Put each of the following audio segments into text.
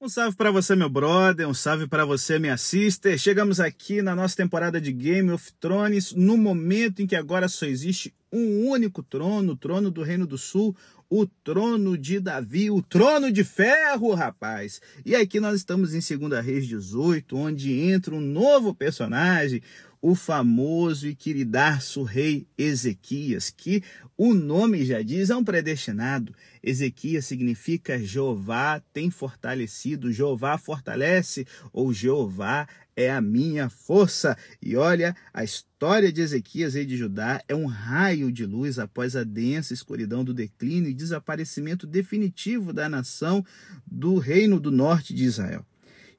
Um salve para você, meu brother, um salve para você, minha sister. Chegamos aqui na nossa temporada de Game of Thrones, no momento em que agora só existe um único trono, o trono do Reino do Sul, o trono de Davi, o trono de ferro, rapaz. E aqui nós estamos em 2 Reis 18, onde entra um novo personagem, o famoso e queridaço rei Ezequias, que o nome já diz, é um predestinado. Ezequias significa Jeová tem fortalecido, Jeová fortalece, ou Jeová é a minha força. E olha, a história de Ezequias, rei de Judá, é um raio de luz após a densa escuridão do declínio e desaparecimento definitivo da nação do reino do norte de Israel.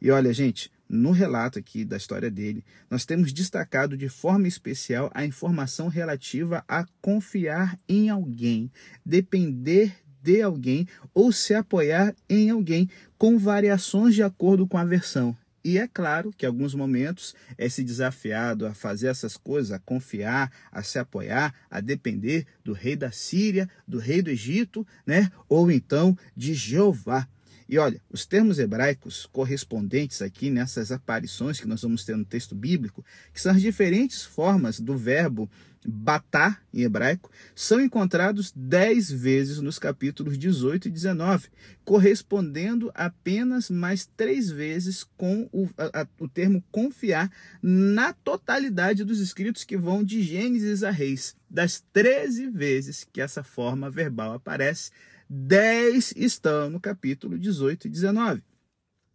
E olha, gente, no relato aqui da história dele, nós temos destacado de forma especial a informação relativa a confiar em alguém, depender de alguém ou se apoiar em alguém, com variações de acordo com a versão. E é claro que alguns momentos é se desafiado a fazer essas coisas, a confiar, a se apoiar, a depender do rei da Síria, do rei do Egito, né? Ou então de Jeová. E olha, os termos hebraicos correspondentes aqui nessas aparições que nós vamos ter no texto bíblico, que são as diferentes formas do verbo batá em hebraico, são encontrados dez vezes nos capítulos 18 e 19, correspondendo apenas mais três vezes com o, a, o termo confiar na totalidade dos escritos que vão de Gênesis a Reis. Das 13 vezes que essa forma verbal aparece, 10 estão no capítulo 18 e 19.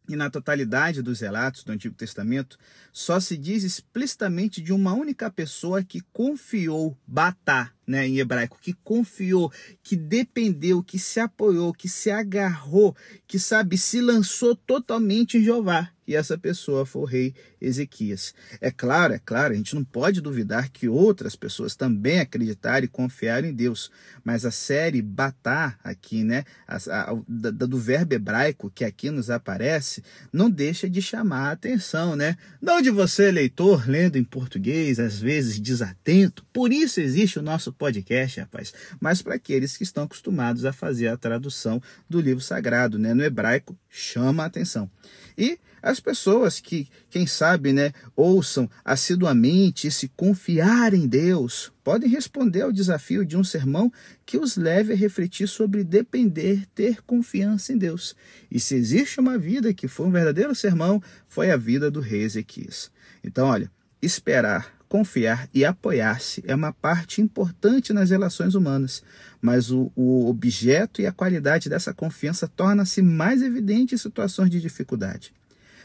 E na totalidade dos relatos do Antigo Testamento, só se diz explicitamente de uma única pessoa que confiou, batá, né, em hebraico, que confiou, que dependeu, que se apoiou, que se agarrou, que sabe, se lançou totalmente em Jeová e essa pessoa foi o rei Ezequias. É claro, é claro, a gente não pode duvidar que outras pessoas também acreditaram e confiaram em Deus, mas a série Batá aqui, né, a, a, da, do verbo hebraico que aqui nos aparece, não deixa de chamar a atenção, né? Não de você, leitor, lendo em português, às vezes desatento, por isso existe o nosso podcast, rapaz, mas para aqueles que estão acostumados a fazer a tradução do livro sagrado, né, no hebraico, chama a atenção. E as pessoas que, quem sabe, né, ouçam assiduamente e se confiar em Deus, podem responder ao desafio de um sermão que os leve a refletir sobre depender, ter confiança em Deus. E se existe uma vida que foi um verdadeiro sermão, foi a vida do rei Ezequias. Então, olha, esperar, confiar e apoiar-se é uma parte importante nas relações humanas, mas o, o objeto e a qualidade dessa confiança torna-se mais evidente em situações de dificuldade.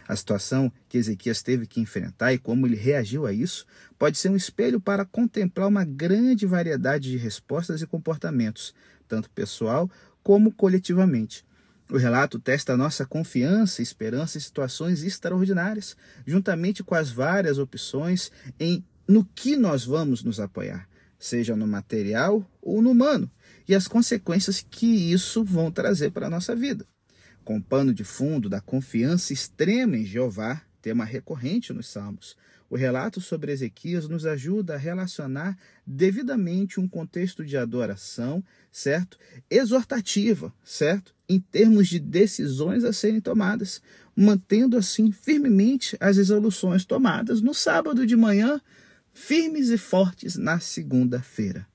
A situação que Ezequias teve que enfrentar e como ele reagiu a isso pode ser um espelho para contemplar uma grande variedade de respostas e comportamentos, tanto pessoal como coletivamente. O relato testa nossa confiança e esperança em situações extraordinárias, juntamente com as várias opções em no que nós vamos nos apoiar, seja no material ou no humano, e as consequências que isso vão trazer para a nossa vida com pano de fundo da confiança extrema em Jeová, tema recorrente nos Salmos. O relato sobre Ezequias nos ajuda a relacionar devidamente um contexto de adoração, certo? Exortativa, certo? Em termos de decisões a serem tomadas, mantendo assim firmemente as resoluções tomadas no sábado de manhã, firmes e fortes na segunda-feira.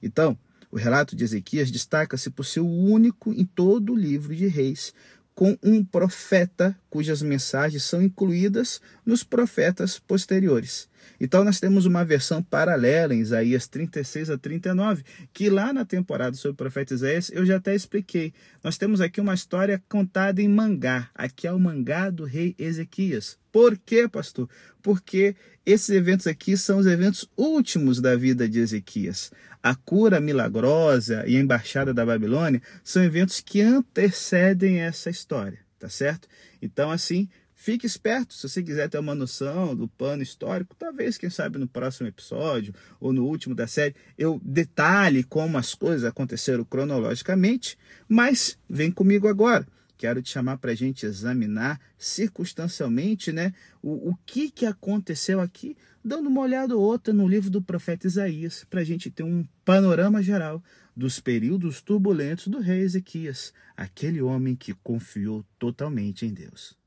Então, o relato de Ezequias destaca-se por ser o único em todo o livro de Reis com um profeta cujas mensagens são incluídas nos profetas posteriores. Então nós temos uma versão paralela em Isaías 36 a 39, que lá na temporada sobre o profeta Isaías eu já até expliquei. Nós temos aqui uma história contada em mangá. Aqui é o mangá do rei Ezequias. Por quê, pastor? Porque esses eventos aqui são os eventos últimos da vida de Ezequias. A cura milagrosa e a embaixada da Babilônia são eventos que antecedem essa história, tá certo? Então, assim, fique esperto. Se você quiser ter uma noção do pano histórico, talvez, quem sabe, no próximo episódio ou no último da série, eu detalhe como as coisas aconteceram cronologicamente, mas vem comigo agora. Quero te chamar para a gente examinar circunstancialmente né, o, o que, que aconteceu aqui, dando uma olhada ou outra no livro do profeta Isaías, para a gente ter um panorama geral dos períodos turbulentos do rei Ezequias, aquele homem que confiou totalmente em Deus.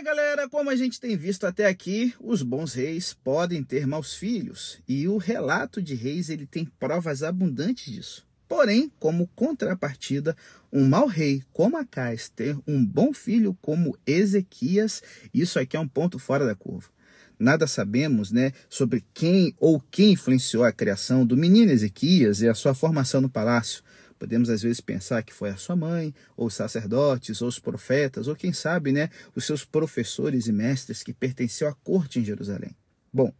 É, galera, como a gente tem visto até aqui, os bons reis podem ter maus filhos, e o relato de reis ele tem provas abundantes disso. Porém, como contrapartida, um mau rei como Acais ter um bom filho como Ezequias, isso aqui é um ponto fora da curva. Nada sabemos né, sobre quem ou quem influenciou a criação do menino Ezequias e a sua formação no palácio. Podemos às vezes pensar que foi a sua mãe, ou os sacerdotes, ou os profetas, ou quem sabe, né, os seus professores e mestres que pertenciam à corte em Jerusalém. Bom,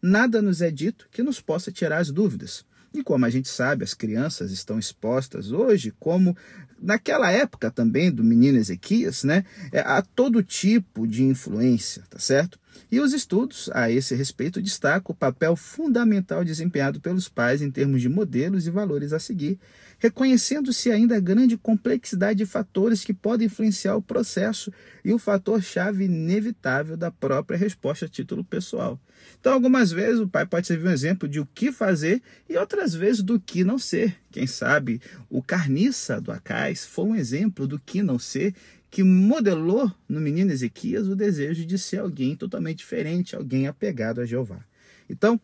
nada nos é dito que nos possa tirar as dúvidas. E como a gente sabe, as crianças estão expostas hoje, como naquela época também do menino Ezequias, né, é, a todo tipo de influência, tá certo? E os estudos a esse respeito destacam o papel fundamental desempenhado pelos pais em termos de modelos e valores a seguir, reconhecendo-se ainda a grande complexidade de fatores que podem influenciar o processo e o fator-chave inevitável da própria resposta a título pessoal. Então, algumas vezes o pai pode servir um exemplo de o que fazer e outras vezes do que não ser. Quem sabe o carniça do Acais foi um exemplo do que não ser que modelou no menino Ezequias o desejo de ser alguém totalmente diferente, alguém apegado a Jeová. Então,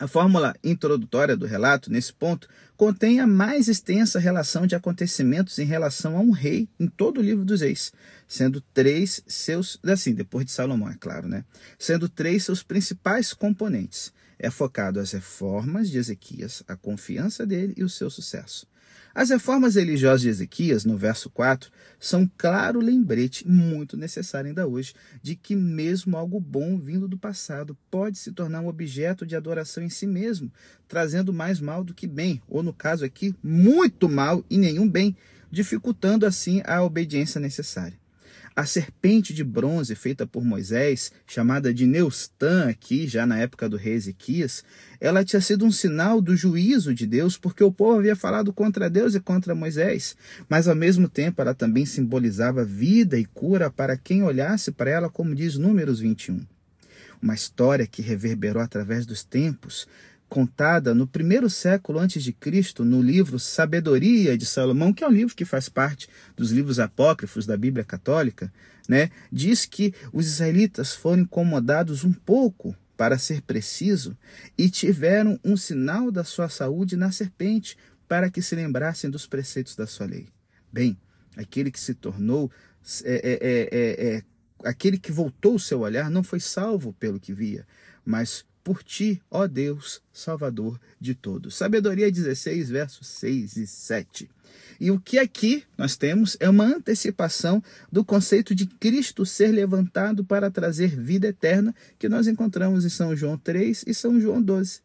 a fórmula introdutória do relato, nesse ponto, contém a mais extensa relação de acontecimentos em relação a um rei em todo o livro dos reis, sendo três seus, assim, depois de Salomão, é claro, né? Sendo três seus principais componentes. É focado as reformas de Ezequias, a confiança dele e o seu sucesso. As reformas religiosas de Ezequias, no verso 4, são claro lembrete, muito necessário ainda hoje, de que mesmo algo bom vindo do passado pode se tornar um objeto de adoração em si mesmo, trazendo mais mal do que bem, ou no caso aqui, muito mal e nenhum bem, dificultando assim a obediência necessária. A serpente de bronze feita por Moisés, chamada de Neustã aqui, já na época do rei Ezequias, ela tinha sido um sinal do juízo de Deus, porque o povo havia falado contra Deus e contra Moisés, mas ao mesmo tempo ela também simbolizava vida e cura para quem olhasse para ela, como diz Números 21. Uma história que reverberou através dos tempos, contada no primeiro século antes de Cristo, no livro Sabedoria de Salomão, que é um livro que faz parte dos livros apócrifos da Bíblia Católica, né? Diz que os israelitas foram incomodados um pouco, para ser preciso, e tiveram um sinal da sua saúde na serpente, para que se lembrassem dos preceitos da sua lei. Bem, aquele que se tornou é, é, é, é aquele que voltou o seu olhar não foi salvo pelo que via, mas por ti, ó Deus, Salvador de todos. Sabedoria 16, versos 6 e 7. E o que aqui nós temos é uma antecipação do conceito de Cristo ser levantado para trazer vida eterna, que nós encontramos em São João 3 e São João 12.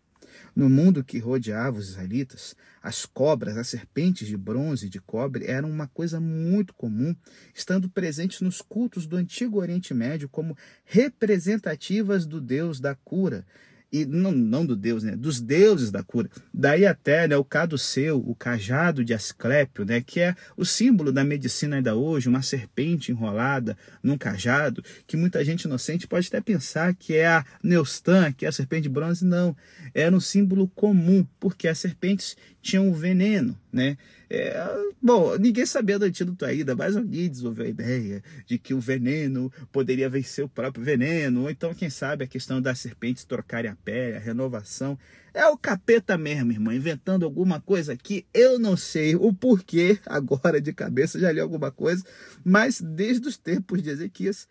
No mundo que rodeava os israelitas, as cobras, as serpentes de bronze e de cobre eram uma coisa muito comum, estando presentes nos cultos do antigo Oriente Médio como representativas do Deus da cura, e não, não do Deus, né? Dos deuses da cura. Daí até né, o caduceu, o cajado de Asclépio, né? Que é o símbolo da medicina ainda hoje, uma serpente enrolada num cajado, que muita gente inocente pode até pensar que é a Neustã, que é a serpente de bronze. Não, era um símbolo comum, porque as serpentes tinham veneno, né? É, bom, ninguém sabia do antídoto ainda, mas alguém desenvolveu a ideia de que o veneno poderia vencer o próprio veneno, ou então, quem sabe, a questão das serpentes trocarem a pele, a renovação. É o capeta mesmo, irmão, inventando alguma coisa aqui. Eu não sei o porquê, agora de cabeça já li alguma coisa, mas desde os tempos de Ezequias,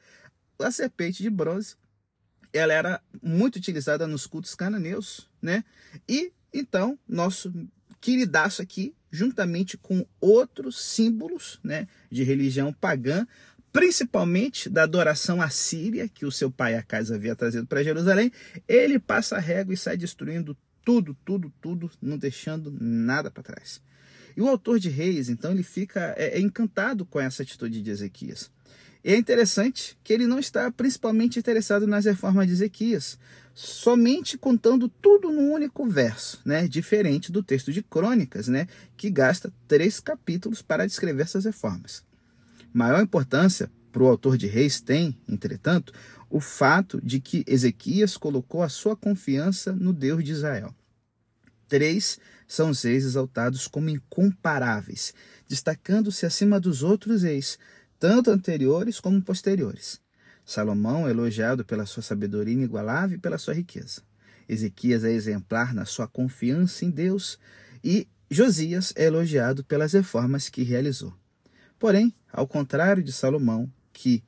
a serpente de bronze ela era muito utilizada nos cultos cananeus, né? E então, nosso queridaço aqui, juntamente com outros símbolos né, de religião pagã, principalmente da adoração assíria que o seu pai Acais havia trazido para Jerusalém, ele passa a régua e sai destruindo tudo, tudo, tudo, não deixando nada para trás. E o autor de Reis, então, ele fica é, é encantado com essa atitude de Ezequias. E é interessante que ele não está principalmente interessado nas reformas de Ezequias, somente contando tudo num único verso, né? Diferente do texto de Crônicas, né? Que gasta três capítulos para descrever essas reformas. Maior importância para o autor de Reis tem, entretanto, o fato de que Ezequias colocou a sua confiança no Deus de Israel. Três são os reis exaltados como incomparáveis, destacando-se acima dos outros reis, tanto anteriores como posteriores. Salomão é elogiado pela sua sabedoria inigualável e pela sua riqueza. Ezequias é exemplar na sua confiança em Deus e Josias é elogiado pelas reformas que realizou. Porém, ao contrário de Salomão, que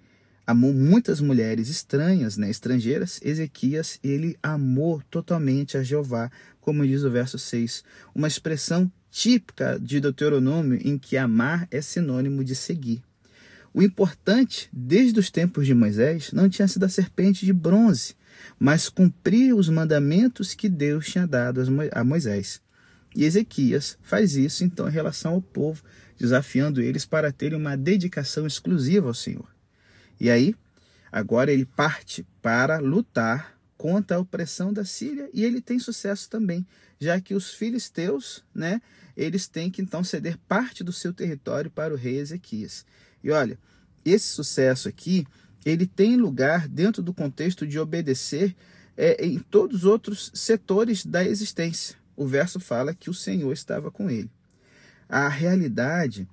amou muitas mulheres estranhas, né, estrangeiras, Ezequias, ele amou totalmente a Jeová, como diz o verso 6, uma expressão típica de Deuteronômio em que amar é sinônimo de seguir. O importante, desde os tempos de Moisés, não tinha sido a serpente de bronze, mas cumprir os mandamentos que Deus tinha dado a Moisés. E Ezequias faz isso então em relação ao povo, desafiando eles para terem uma dedicação exclusiva ao Senhor. E aí, agora ele parte para lutar contra a opressão da Síria e ele tem sucesso também, já que os filisteus, né, eles têm que então ceder parte do seu território para o rei Ezequias. E olha, esse sucesso aqui, ele tem lugar dentro do contexto de obedecer é, em todos os outros setores da existência. O verso fala que o Senhor estava com ele. A realidade,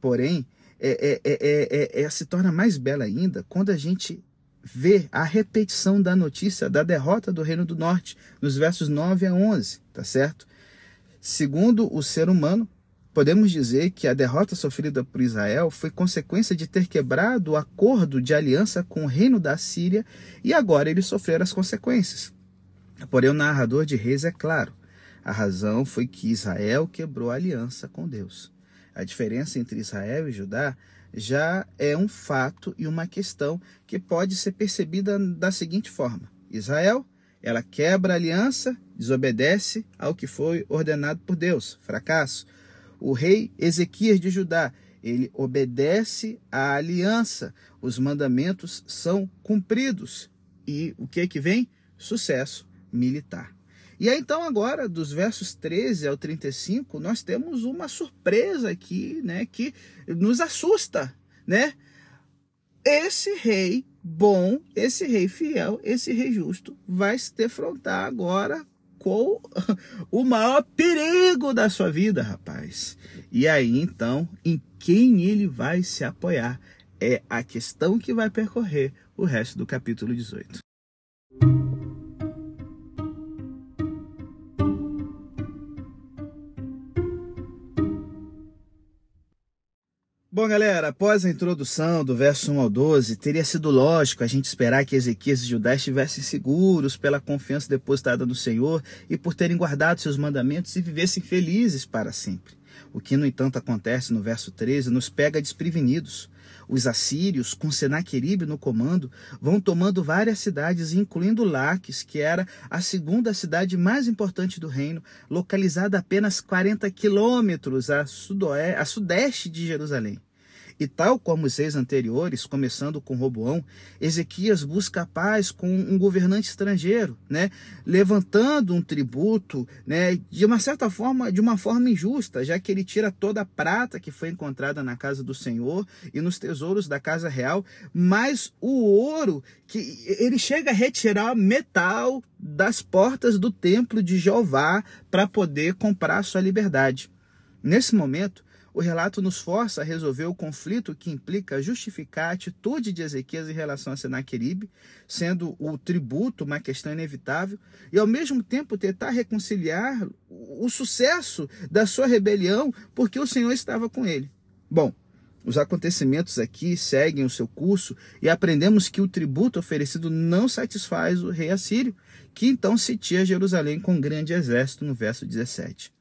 porém, é, é, é, se torna mais bela ainda quando a gente vê a repetição da notícia da derrota do Reino do Norte, nos versos 9 a 11, tá certo? Segundo o ser humano, Podemos dizer que a derrota sofrida por Israel foi consequência de ter quebrado o acordo de aliança com o reino da Síria e agora eles sofreram as consequências. Porém, o narrador de Reis é claro: a razão foi que Israel quebrou a aliança com Deus. A diferença entre Israel e Judá já é um fato e uma questão que pode ser percebida da seguinte forma: Israel, ela quebra a aliança, desobedece ao que foi ordenado por Deus, fracasso o rei Ezequias de Judá, ele obedece à aliança, os mandamentos são cumpridos. E o que é que vem? Sucesso militar. E aí, então, agora, dos versos 13 ao 35, nós temos uma surpresa aqui, né, que nos assusta, né? Esse rei bom, esse rei fiel, esse rei justo, vai se defrontar agora com o maior perigo da sua vida, rapaz. E aí então, em quem ele vai se apoiar? É a questão que vai percorrer o resto do capítulo 18. Bom, galera, após a introdução do verso 1 ao 12, teria sido lógico a gente esperar que Ezequias e Judá estivessem seguros pela confiança depositada no Senhor e por terem guardado seus mandamentos e vivessem felizes para sempre. O que, no entanto, acontece no verso 13 nos pega desprevenidos. Os assírios, com Senaqueribe no comando, vão tomando várias cidades, incluindo Laques, que era a segunda cidade mais importante do reino, localizada apenas 40 quilômetros a, a sudeste de Jerusalém. E tal como os reis anteriores, começando com Roboão, Ezequias busca a paz com um governante estrangeiro, né? levantando um tributo, né? de uma certa forma, de uma forma injusta, já que ele tira toda a prata que foi encontrada na casa do Senhor e nos tesouros da casa real, mas o ouro que ele chega a retirar metal das portas do templo de Jeová para poder comprar sua liberdade. Nesse momento, o relato nos força a resolver o conflito que implica justificar a atitude de Ezequias em relação a Senaqueribe, sendo o tributo uma questão inevitável, e ao mesmo tempo tentar reconciliar o sucesso da sua rebelião, porque o Senhor estava com ele. Bom, os acontecimentos aqui seguem o seu curso e aprendemos que o tributo oferecido não satisfaz o rei assírio, que então sitia Jerusalém com um grande exército no verso 17.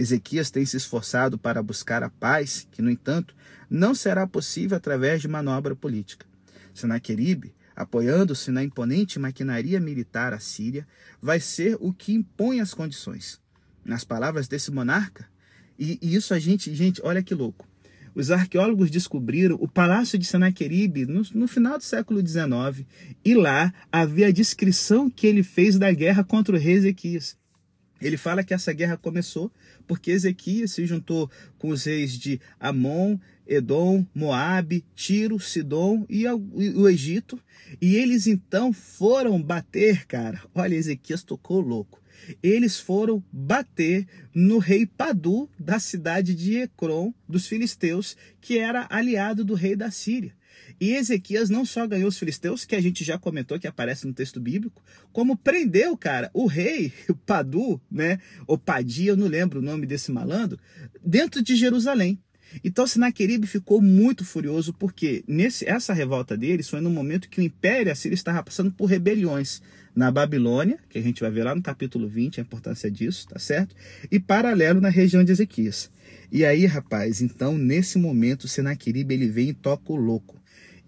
Ezequias tem se esforçado para buscar a paz, que, no entanto, não será possível através de manobra política. Senaqueribe, apoiando-se na imponente maquinaria militar assíria, vai ser o que impõe as condições. Nas palavras desse monarca, e, e isso a gente, gente, olha que louco. os arqueólogos descobriram o palácio de Senaqueribe no, no, final do século XIX e lá havia a descrição que ele fez da guerra contra o rei Ezequias. Ele fala que essa guerra começou porque Ezequias se juntou com os reis de Amon, Edom, Moabe, Tiro, Sidom e o Egito. E eles então foram bater, cara. Olha, Ezequias tocou louco. Eles foram bater no rei Padu da cidade de Ecrom, dos filisteus, que era aliado do rei da Síria. E Ezequias não só ganhou os filisteus, que a gente já comentou que aparece no texto bíblico, como prendeu, cara, o rei, o Padu, né, ou Padia, eu não lembro o nome desse malandro, dentro de Jerusalém. Então Sinaqueribe ficou muito furioso porque nesse, essa revolta deles foi no momento que o Império Assírio estava passando por rebeliões na Babilônia, que a gente vai ver lá no capítulo 20 a importância disso, tá certo? E paralelo na região de Ezequias. E aí, rapaz, então nesse momento Senaqueribe ele vem e toca o louco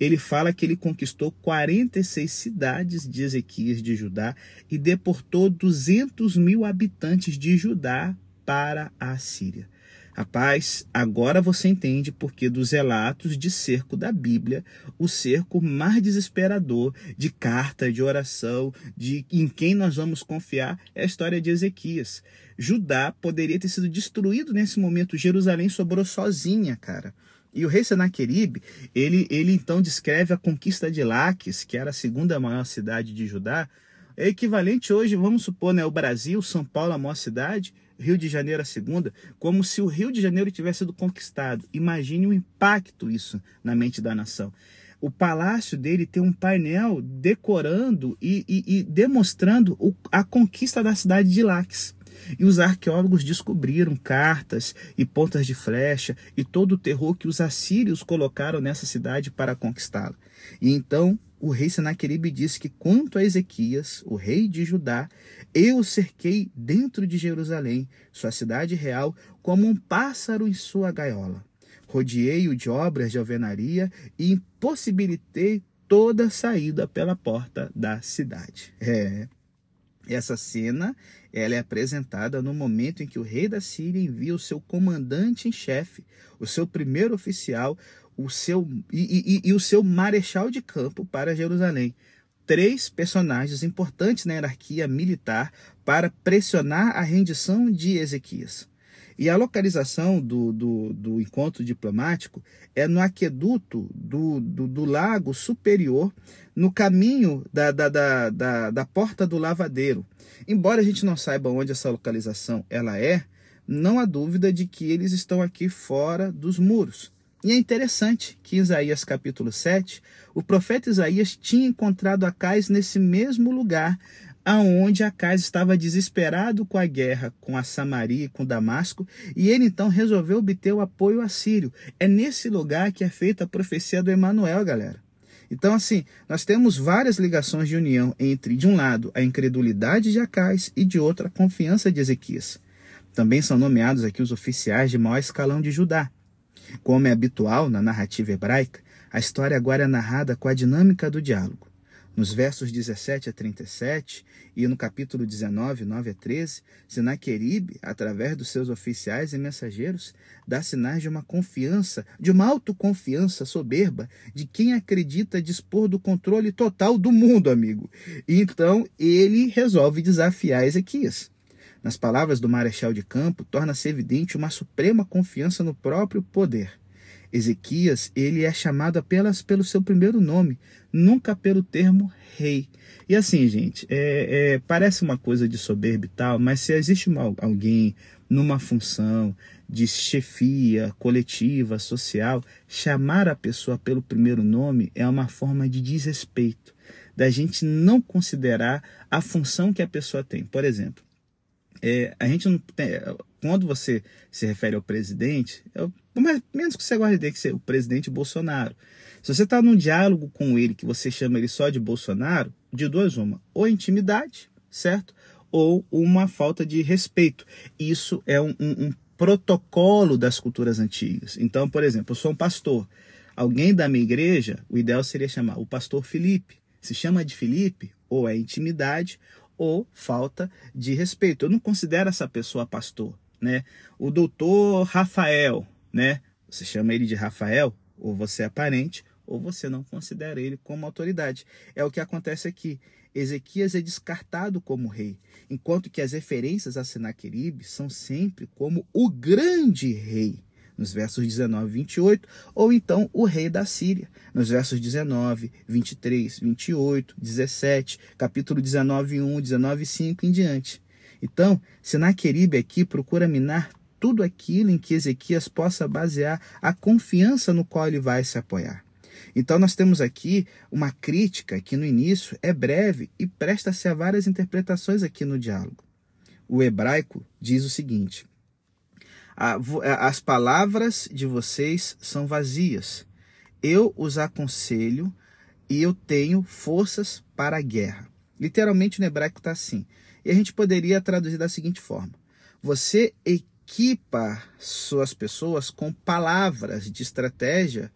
ele fala que ele conquistou 46 cidades de Ezequias de Judá e deportou 200 mil habitantes de Judá para a Síria. Rapaz, agora você entende porque dos relatos de cerco da Bíblia, o cerco mais desesperador de carta, de oração, de em quem nós vamos confiar é a história de Ezequias. Judá poderia ter sido destruído nesse momento, Jerusalém sobrou sozinha, cara. E o rei Senaqueribe, ele, ele então descreve a conquista de Laques, que era a segunda maior cidade de Judá, é equivalente hoje, vamos supor, né, o Brasil, São Paulo a maior cidade, Rio de Janeiro a segunda, como se o Rio de Janeiro tivesse sido conquistado. Imagine o impacto isso na mente da nação. O palácio dele tem um painel decorando e, e, e demonstrando o, a conquista da cidade de Laques. E os arqueólogos descobriram cartas e pontas de flecha e todo o terror que os assírios colocaram nessa cidade para conquistá-la. E então o rei Senaqueribe disse que quanto a Ezequias, o rei de Judá, eu cerquei dentro de Jerusalém, sua cidade real, como um pássaro em sua gaiola. Rodeei-o de obras de alvenaria e impossibilitei toda saída pela porta da cidade. É. Essa cena ela é apresentada no momento em que o rei da Síria envia o seu comandante em chefe, o seu primeiro oficial, o seu e, e, e o seu marechal de campo para Jerusalém. Três personagens importantes na hierarquia militar para pressionar a rendição de Ezequias. E a localização do, do, do encontro diplomático é no aqueduto do, do, do lago superior, no caminho da, da, da, da, da porta do lavadeiro. Embora a gente não saiba onde essa localização ela é, não há dúvida de que eles estão aqui fora dos muros. E é interessante que em Isaías capítulo 7, o profeta Isaías tinha encontrado Acais nesse mesmo lugar, aonde Acais estava desesperado com a guerra com a Samaria e com Damasco, e ele então resolveu obter o apoio assírio. É nesse lugar que é feita a profecia do Emanuel, galera. Então, assim, nós temos várias ligações de união entre, de um lado, a incredulidade de Acais e de outro, a confiança de Ezequias. Também são nomeados aqui os oficiais de maior escalão de Judá. Como é habitual na narrativa hebraica, a história agora é narrada com a dinâmica do diálogo. Nos versos 17 a 37 e no capítulo 19, 9 a 13, Senaqueribe, através dos seus oficiais e mensageiros, dá sinais de uma confiança, de uma autoconfiança soberba de quem acredita dispor do controle total do mundo, amigo. E então ele resolve desafiar Ezequias. Nas palavras do marechal de campo, torna-se evidente uma suprema confiança no próprio poder. Ezequias, ele é chamado apenas pelo seu primeiro nome, nunca pelo termo rei. E assim, gente, é, é, parece uma coisa de soberba e tal, mas se existe uma, alguém numa função de chefia coletiva, social, chamar a pessoa pelo primeiro nome é uma forma de desrespeito, da gente não considerar a função que a pessoa tem. Por exemplo, é, a gente não tem, quando você se refere ao presidente, é menos que você goste de que é o presidente Bolsonaro. Se você está num diálogo com ele que você chama ele só de Bolsonaro, de duas uma, ou intimidade, certo? Ou uma falta de respeito. Isso é um, um, um protocolo das culturas antigas. Então, por exemplo, eu sou um pastor. Alguém da minha igreja, o ideal seria chamar o pastor Felipe. Se chama de Felipe, ou é intimidade, ou falta de respeito. Eu não considero essa pessoa pastor, né? O doutor Rafael, né? Você chama ele de Rafael, ou você é parente, ou você não considera ele como autoridade. É o que acontece aqui. Ezequias é descartado como rei, enquanto que as referências a Senaqueribe são sempre como o grande rei, nos versos 19 e 28, ou então o rei da Síria, nos versos 19, 23, 28, 17, capítulo 19, 1, 19, 5 em diante. Então, Senaqueribe aqui procura minar tudo aquilo em que Ezequias possa basear a confiança no qual ele vai se apoiar. Então, nós temos aqui uma crítica que no início é breve e presta-se a várias interpretações aqui no diálogo. O hebraico diz o seguinte: As palavras de vocês são vazias. Eu os aconselho e eu tenho forças para a guerra. Literalmente no hebraico está assim. E a gente poderia traduzir da seguinte forma: Você equipa suas pessoas com palavras de estratégia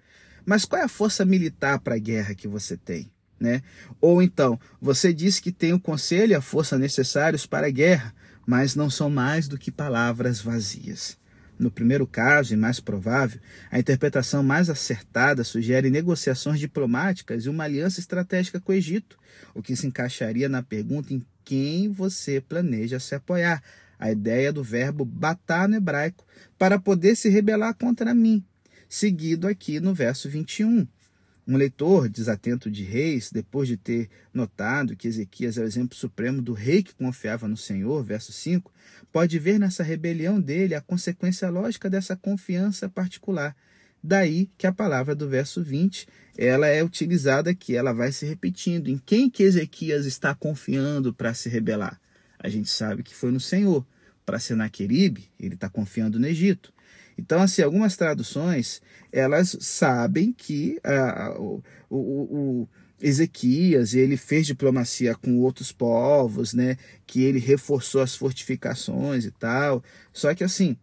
mas qual é a força militar para a guerra que você tem? Né? Ou então, você diz que tem o conselho e a força necessários para a guerra, mas não são mais do que palavras vazias. No primeiro caso, e mais provável, a interpretação mais acertada sugere negociações diplomáticas e uma aliança estratégica com o Egito, o que se encaixaria na pergunta em quem você planeja se apoiar, a ideia do verbo batar no hebraico, para poder se rebelar contra mim, seguido aqui no verso 21. Um leitor desatento de reis, depois de ter notado que Ezequias é o exemplo supremo do rei que confiava no Senhor, verso 5, pode ver nessa rebelião dele a consequência lógica dessa confiança particular. Daí que a palavra do verso 20, ela é utilizada aqui, ela vai se repetindo. Em quem que Ezequias está confiando para se rebelar? A gente sabe que foi no Senhor. Para Senaqueribe, ele está confiando no Egito. Então, assim, algumas traduções, elas sabem que ah, o, o, o Ezequias, ele fez diplomacia com outros povos, né? Que ele reforçou as fortificações e tal. Só que assim,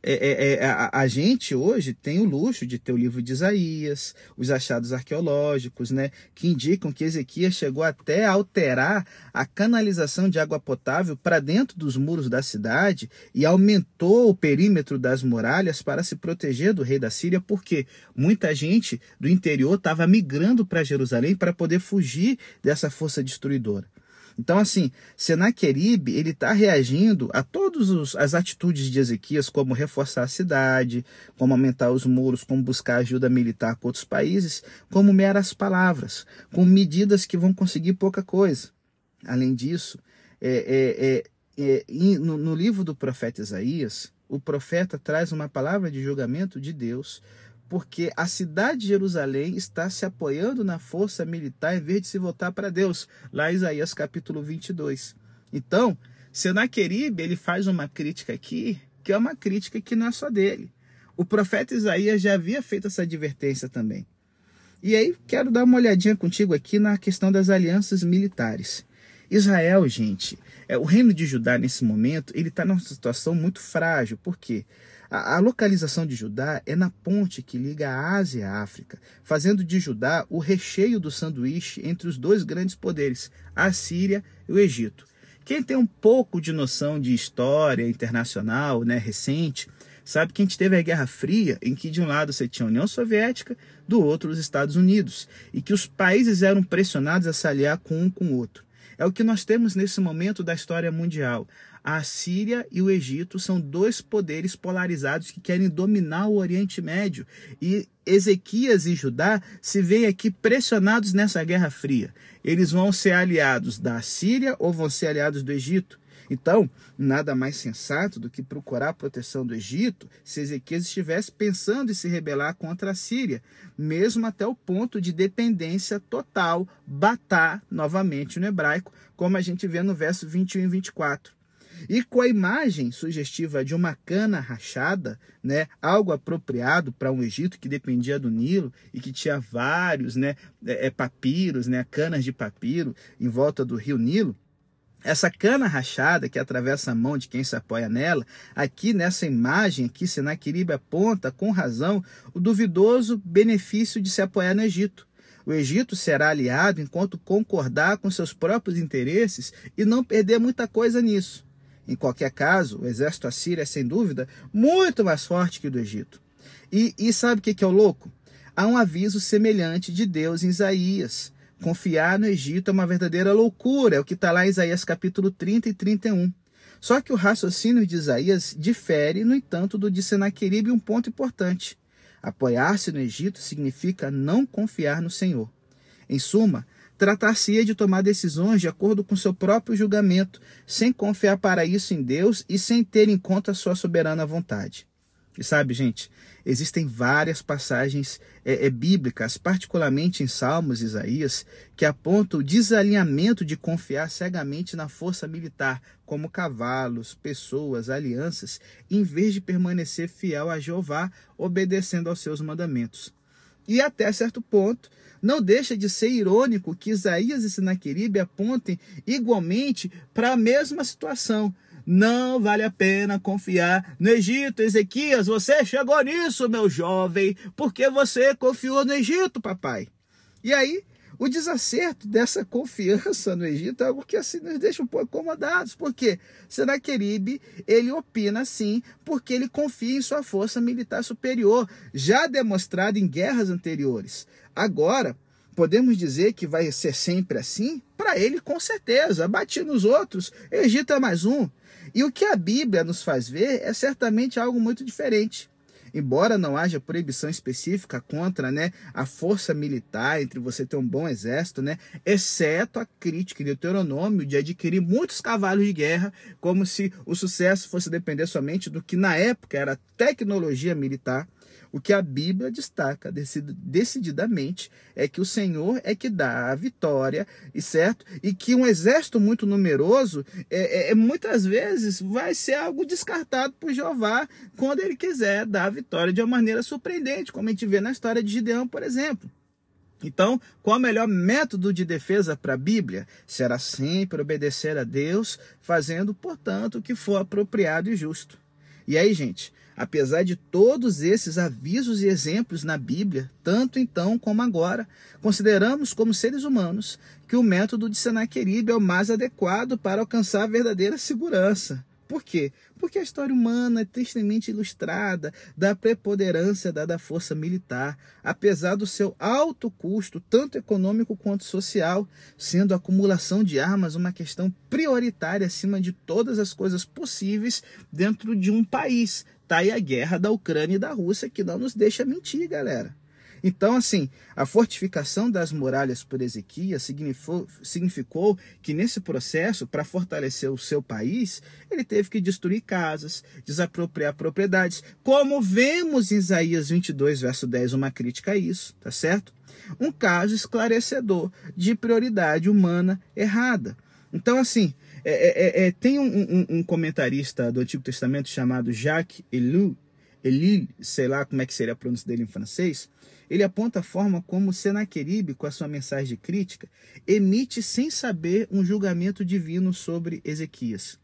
é, é, é, a, a, gente hoje tem o luxo de ter o livro de Isaías, os achados arqueológicos, né, que indicam que Ezequias chegou até a alterar a canalização de água potável para dentro dos muros da cidade e aumentou o perímetro das muralhas para se proteger do rei da Síria, porque muita gente do interior estava migrando para Jerusalém para poder fugir dessa força destruidora. Então, assim, Senaqueribe, ele está reagindo a todas as atitudes de Ezequias, como reforçar a cidade, como aumentar os muros, como buscar ajuda militar com outros países, como meras palavras, com medidas que vão conseguir pouca coisa. Além disso, é, é, é, é no, no livro do profeta Isaías, o profeta traz uma palavra de julgamento de Deus porque a cidade de Jerusalém está se apoiando na força militar em vez de se voltar para Deus, lá em Isaías capítulo 22. Então, Senaqueribe, ele faz uma crítica aqui, que é uma crítica que não é só dele. O profeta Isaías já havia feito essa advertência também. E aí, quero dar uma olhadinha contigo aqui na questão das alianças militares. Israel, gente, é, o reino de Judá nesse momento, ele está numa situação muito frágil. Por quê? A, a localização de Judá é na ponte que liga a Ásia a África, fazendo de Judá o recheio do sanduíche entre os dois grandes poderes, a Síria e o Egito. Quem tem um pouco de noção de história internacional né, recente, sabe que a gente teve a Guerra Fria, em que de um lado você tinha a União Soviética, do outro os Estados Unidos, e que os países eram pressionados a se aliar com um com o outro. É o que nós temos nesse momento da história mundial. A Síria e o Egito são dois poderes polarizados que querem dominar o Oriente Médio. E Ezequias e Judá se veem aqui pressionados nessa Guerra Fria. Eles vão ser aliados da Síria ou vão ser aliados do Egito? Então, nada mais sensato do que procurar a proteção do Egito se Ezequias estivesse pensando em se rebelar contra a Síria, mesmo até o ponto de dependência total, batar novamente no hebraico, como a gente vê no verso 21 e 24. E com a imagem sugestiva de uma cana rachada, né, algo apropriado para um Egito que dependia do Nilo e que tinha vários né, é, é papiros, né, canas de papiro em volta do rio Nilo, essa cana rachada que atravessa a mão de quem se apoia nela, aqui nessa imagem, aqui Senaqueribe aponta com razão o duvidoso benefício de se apoiar no Egito. O Egito será aliado enquanto concordar com seus próprios interesses e não perder muita coisa nisso. Em qualquer caso, o exército assírio é sem dúvida muito mais forte que o do Egito. E, e sabe o que, que é o louco? Há um aviso semelhante de Deus em Isaías. Confiar no Egito é uma verdadeira loucura, é o que está lá em Isaías capítulo 30 e 31. Só que o raciocínio de Isaías difere, no entanto, do de Senaqueribe um ponto importante. Apoiar-se no Egito significa não confiar no Senhor. Em suma, tratar-se-ia de tomar decisões de acordo com seu próprio julgamento, sem confiar para isso em Deus e sem ter em conta sua soberana vontade. E sabe, gente, existem várias passagens é, é, bíblicas, particularmente em Salmos e Isaías, que apontam o desalinhamento de confiar cegamente na força militar, como cavalos, pessoas, alianças, em vez de permanecer fiel a Jeová, obedecendo aos seus mandamentos. E até certo ponto, não deixa de ser irônico que Isaías e Sinaqueribe apontem igualmente para a mesma situação. Não vale a pena confiar no Egito. Ezequias, você chegou nisso, meu jovem, porque você confiou no Egito, papai. E aí, o desacerto dessa confiança no Egito é algo que assim nos deixa um pouco incomodados, porque Senaqueribe, ele opina assim, porque ele confia em sua força militar superior, já demonstrada em guerras anteriores. Agora, podemos dizer que vai ser sempre assim? Para ele, com certeza. Bati nos outros, Egito é mais um. E o que a Bíblia nos faz ver é certamente algo muito diferente. Embora não haja proibição específica contra né, a força militar, entre você ter um bom exército, né, exceto a crítica em Deuteronômio de adquirir muitos cavalos de guerra, como se o sucesso fosse depender somente do que na época era tecnologia militar, o que a Bíblia destaca decididamente é que o Senhor é que dá a vitória, e certo? E que um exército muito numeroso é, é, é, muitas vezes vai ser algo descartado por Jeová quando ele quiser dar a vitória de uma maneira surpreendente, como a gente vê na história de Gideão, por exemplo. Então, qual o melhor método de defesa para a Bíblia? Será sempre obedecer a Deus, fazendo, portanto, o que for apropriado e justo. E aí, gente, Apesar de todos esses avisos e exemplos na Bíblia, tanto então como agora, consideramos como seres humanos que o método de Senaqueribe é o mais adequado para alcançar verdadeira segurança. Por quê? Porque a história humana é tristemente ilustrada da preponderância da força militar, apesar do seu alto custo, tanto econômico quanto social, sendo a acumulação de armas uma questão prioritária acima de todas as coisas possíveis dentro de um país, Tá aí a guerra da Ucrânia e da Rússia que não nos deixa mentir, galera. Então, assim, a fortificação das muralhas por Ezequias significou, significou que nesse processo, para fortalecer o seu país, ele teve que destruir casas, desapropriar propriedades, como vemos em Isaías 22, verso 10, uma crítica a isso, tá certo? Um caso esclarecedor de prioridade humana errada. Então, assim, é, é, é, é, tem um, um, um, comentarista do Antigo Testamento chamado Jacques Ellul, Elil, sei lá como é que seria a pronúncia dele em francês, ele aponta a forma como Senaqueribe, com a sua mensagem de crítica, emite sem saber um julgamento divino sobre Ezequias.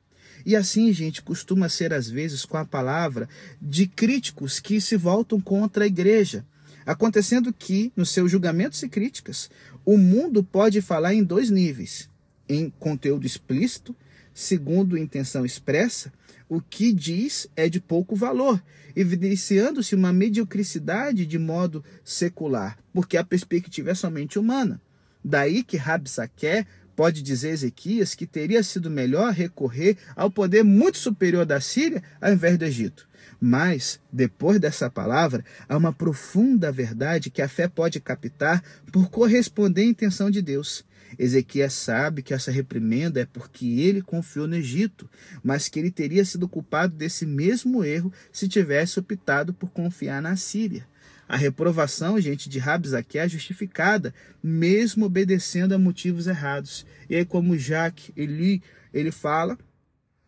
E assim, gente, costuma ser às vezes com a palavra de críticos que se voltam contra a igreja. Acontecendo que, nos seus julgamentos e críticas, o mundo pode falar em dois níveis em conteúdo explícito, segundo intenção expressa, o que diz é de pouco valor, evidenciando-se uma mediocricidade de modo secular, porque a perspectiva é somente humana. Daí que Rabsaqué pode dizer Ezequias que teria sido melhor recorrer ao poder muito superior da Síria ao invés do Egito. Mas, depois dessa palavra, há uma profunda verdade que a fé pode captar por corresponder à intenção de Deus. Ezequias sabe que essa reprimenda é porque ele confiou no Egito, mas que ele teria sido culpado desse mesmo erro se tivesse optado por confiar na Síria. A reprovação, gente, de Rabzaque é justificada, mesmo obedecendo a motivos errados. E aí, como Jacques Eli, ele fala,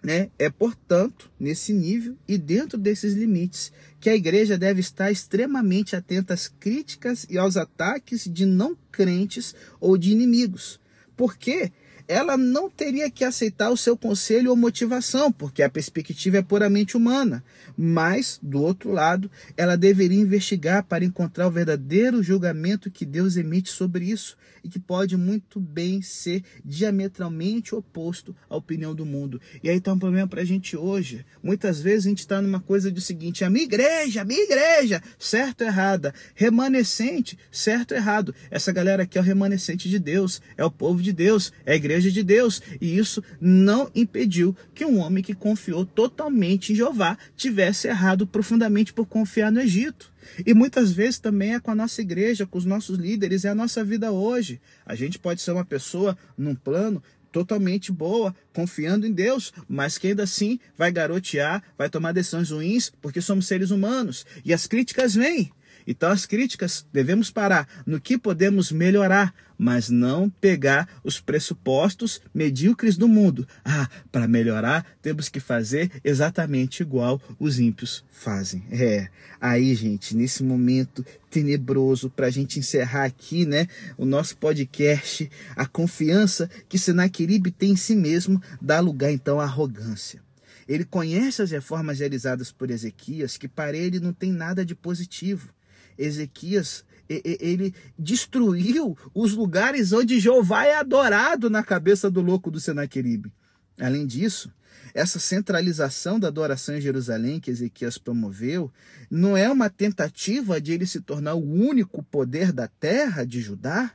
né, é, portanto, nesse nível e dentro desses limites que a igreja deve estar extremamente atenta às críticas e aos ataques de não crentes ou de inimigos. Porque ela não teria que aceitar o seu conselho ou motivação, porque a perspectiva é puramente humana. Mas, do outro lado, ela deveria investigar para encontrar o verdadeiro julgamento que Deus emite sobre isso e que pode muito bem ser diametralmente oposto à opinião do mundo. E aí está um problema para a gente hoje. Muitas vezes a gente está numa coisa do seguinte: a minha igreja, a minha igreja, certo ou errada, remanescente, certo ou errado. Essa galera aqui é o remanescente de Deus, é o povo de Deus, é a igreja de Deus. E isso não impediu que um homem que confiou totalmente em Jeová tivesse errado profundamente por confiar no Egito. E muitas vezes também é com a nossa igreja, com os nossos líderes, é a nossa vida hoje. A gente pode ser uma pessoa num plano totalmente boa, confiando em Deus, mas que ainda assim vai garotear, vai tomar decisões ruins, porque somos seres humanos. E as críticas vêm. Então, as críticas devemos parar no que podemos melhorar, mas não pegar os pressupostos medíocres do mundo. Ah, para melhorar, temos que fazer exatamente igual os ímpios fazem. É, aí, gente, nesse momento tenebroso, para a gente encerrar aqui, né, o nosso podcast, a confiança que Senaqueribe tem em si mesmo dá lugar, então, à arrogância. Ele conhece as reformas realizadas por Ezequias, que para ele não tem nada de positivo. Ezequias ele destruiu os lugares onde Jeová é adorado na cabeça do louco do Senaqueribe. Além disso, essa centralização da adoração em Jerusalém que Ezequias promoveu não é uma tentativa de ele se tornar o único poder da terra de Judá?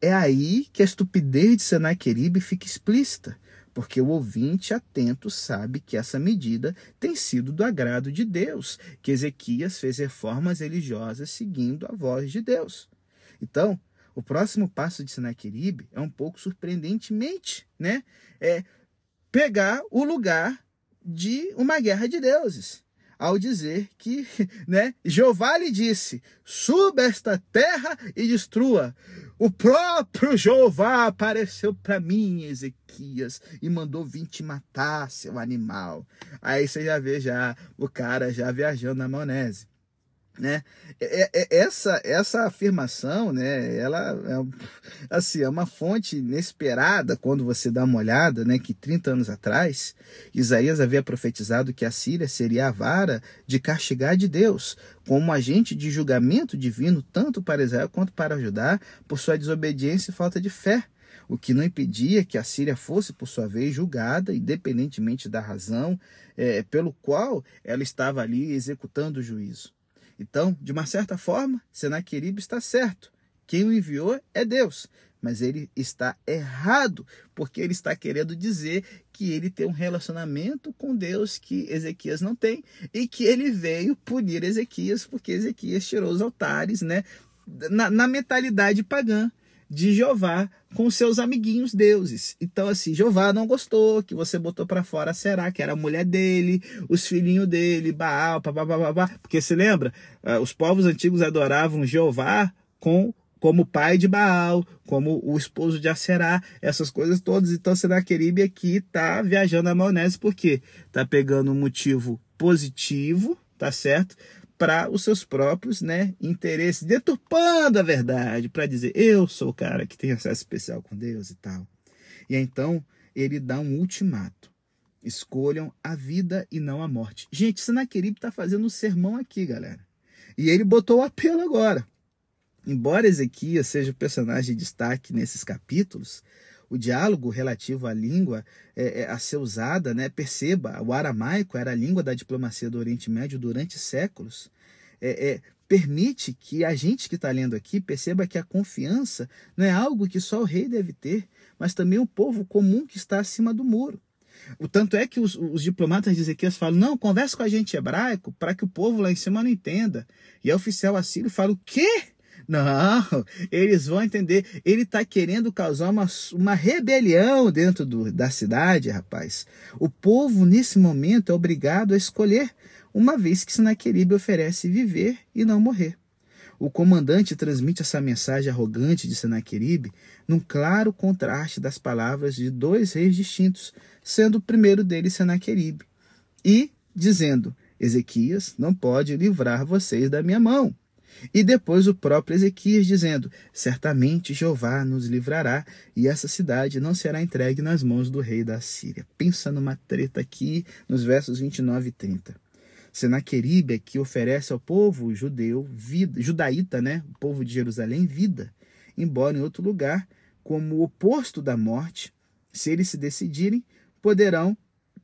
É aí que a estupidez de Senaqueribe fica explícita porque o ouvinte atento sabe que essa medida tem sido do agrado de Deus, que Ezequias fez reformas religiosas seguindo a voz de Deus. Então, o próximo passo de Senaqueribe é um pouco surpreendentemente, né? É pegar o lugar de uma guerra de deuses ao dizer que, né, Jeová lhe disse: suba esta terra e destrua. O próprio Jeová apareceu para mim, Ezequias, e mandou vir te matar, seu animal. Aí você já vê já o cara já viajando na maionese né é, é, essa essa afirmação né ela é, assim é uma fonte inesperada quando você dá uma olhada né que 30 anos atrás Isaías havia profetizado que a Síria seria a vara de castigar de Deus como agente de julgamento divino tanto para Israel quanto para Judá por sua desobediência e falta de fé o que não impedia que a Síria fosse, por sua vez, julgada, independentemente da razão é, pelo qual ela estava ali executando o juízo. Então, de uma certa forma, Senaqueribe está certo. Quem o enviou é Deus. Mas ele está errado, porque ele está querendo dizer que ele tem um relacionamento com Deus que Ezequias não tem e que ele veio punir Ezequias porque Ezequias tirou os altares, né? Na, na mentalidade pagã de Jeová com seus amiguinhos deuses. Então, assim, Jeová não gostou que você botou para fora Será, que era a mulher dele, os filhinhos dele, Baal, babá, porque se lembra? Uh, os povos antigos adoravam Jeová com como pai de Baal, como o esposo de Aserá, essas coisas todas. Então, Senaqueribe aqui tá viajando a maionese, porque tá pegando um motivo positivo, tá certo? Para os seus próprios né, interesses, deturpando a verdade, para dizer eu sou o cara que tem acesso especial com Deus e tal. E então ele dá um ultimato. Escolham a vida e não a morte. Gente, Senaqueribe está fazendo um sermão aqui, galera. E ele botou o apelo agora. Embora Ezequias seja o personagem de destaque nesses capítulos, o diálogo relativo à língua é, é, a ser usada, né? perceba, o aramaico era a língua da diplomacia do Oriente Médio durante séculos. É, é permite que a gente que está lendo aqui perceba que a confiança não é algo que só o rei deve ter, mas também o povo comum que está acima do muro. O tanto é que os, os diplomatas de Ezequias falam: não, converse com a gente hebraico para que o povo lá em cima não entenda. E o oficial assírio fala: o quê? Não, eles vão entender. Ele está querendo causar uma, uma rebelião dentro do, da cidade, rapaz. O povo, nesse momento, é obrigado a escolher, uma vez que Sinaqueribe oferece viver e não morrer. O comandante transmite essa mensagem arrogante de Senaqueribe num claro contraste das palavras de dois reis distintos, sendo o primeiro deles Senaqueribe, e dizendo: Ezequias não pode livrar vocês da minha mão. E depois o próprio Ezequias dizendo: Certamente Jeová nos livrará e essa cidade não será entregue nas mãos do rei da Síria. Pensa numa treta aqui nos versos 29 e 30. Senaqueribe aqui oferece ao povo judeu, vida, judaíta, né, o povo de Jerusalém, vida, embora em outro lugar, como oposto da morte, se eles se decidirem, poderão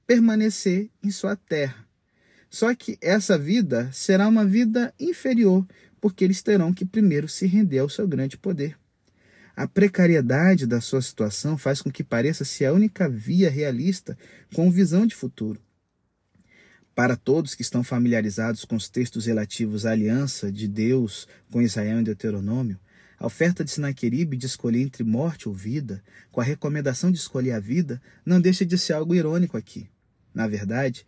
permanecer em sua terra. Só que essa vida será uma vida inferior, porque eles terão que primeiro se render ao seu grande poder. A precariedade da sua situação faz com que pareça ser a única via realista com visão de futuro. Para todos que estão familiarizados com os textos relativos à aliança de Deus com Israel em Deuteronômio, a oferta de Sinaqueribe de escolher entre morte ou vida, com a recomendação de escolher a vida, não deixa de ser algo irônico aqui. Na verdade,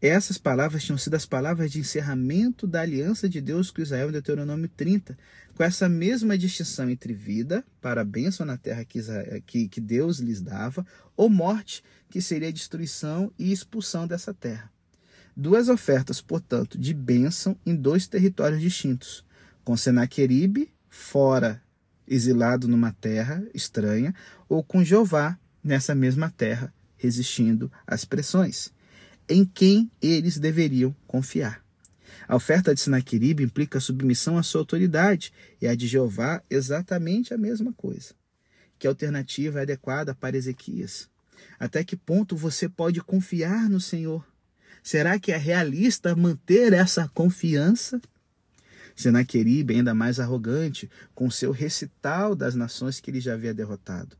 essas palavras tinham sido as palavras de encerramento da aliança de Deus com Israel em Deuteronômio 30, com essa mesma distinção entre vida, para a bênção na terra que, Deus lhes dava, ou morte, que seria a destruição e expulsão dessa terra. Duas ofertas, portanto, de bênção em dois territórios distintos, com Senaqueribe, fora, exilado numa terra estranha, ou com Jeová, nessa mesma terra, resistindo às pressões em quem eles deveriam confiar. A oferta de Sinaqueribe implica submissão à sua autoridade e a de Jeová exatamente a mesma coisa. Que alternativa é adequada para Ezequias? Até que ponto você pode confiar no Senhor? Será que é realista manter essa confiança? Senaqueribe, ainda mais arrogante, com seu recital das nações que ele já havia derrotado.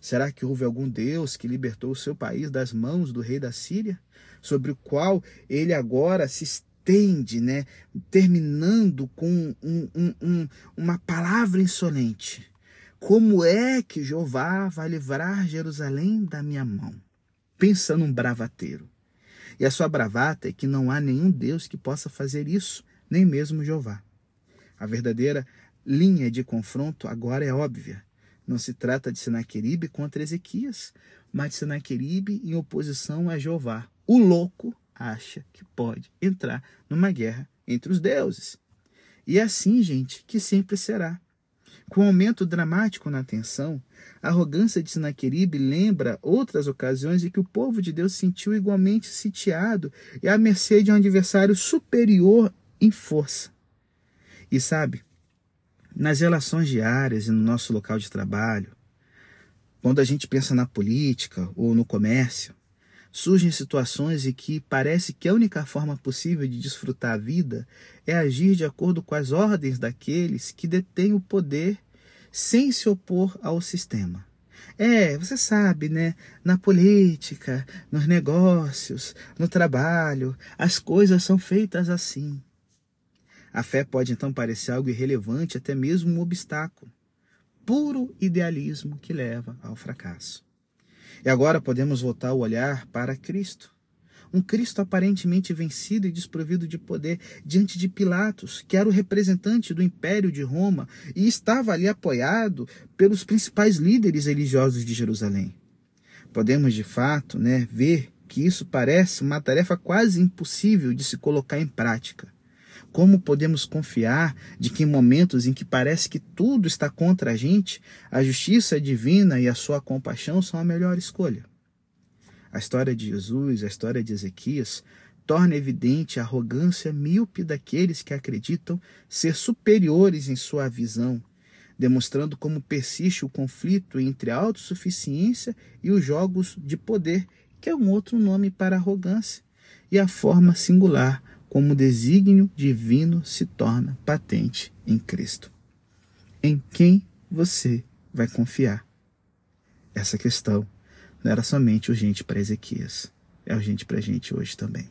Será que houve algum Deus que libertou o seu país das mãos do rei da Síria, sobre o qual ele agora se estende, né, terminando com um, um, um, uma palavra insolente? Como é que Jeová vai livrar Jerusalém da minha mão? Pensa num bravateiro. E a sua bravata é que não há nenhum Deus que possa fazer isso, nem mesmo Jeová. A verdadeira linha de confronto agora é óbvia. Não se trata de Senaqueribe contra Ezequias, mas de Senaqueribe em oposição a Jeová. O louco acha que pode entrar numa guerra entre os deuses. E é assim, gente, que sempre será. Com o aumento dramático na tensão, a arrogância de Senaqueribe lembra outras ocasiões em que o povo de Deus se sentiu igualmente sitiado e à mercê de um adversário superior em força. E sabe, nas relações diárias e no nosso local de trabalho, quando a gente pensa na política ou no comércio, surgem situações em que parece que a única forma possível de desfrutar a vida é agir de acordo com as ordens daqueles que detêm o poder sem se opor ao sistema. É, você sabe, né? Na política, nos negócios, no trabalho, as coisas são feitas assim. A fé pode então parecer algo irrelevante, até mesmo um obstáculo. Puro idealismo que leva ao fracasso. E agora podemos voltar o olhar para Cristo. Um Cristo aparentemente vencido e desprovido de poder diante de Pilatos, que era o representante do Império de Roma e estava ali apoiado pelos principais líderes religiosos de Jerusalém. Podemos de fato né, ver que isso parece uma tarefa quase impossível de se colocar em prática. Como podemos confiar de que em momentos em que parece que tudo está contra a gente, a justiça divina e a sua compaixão são a melhor escolha? A história de Jesus, a história de Ezequias, torna evidente a arrogância míope daqueles que acreditam ser superiores em sua visão, demonstrando como persiste o conflito entre a autossuficiência e os jogos de poder, que é um outro nome para arrogância, e a forma singular como desígnio divino se torna patente em Cristo. Em quem você vai confiar? Essa questão não era somente urgente para Ezequias, é urgente para a gente hoje também.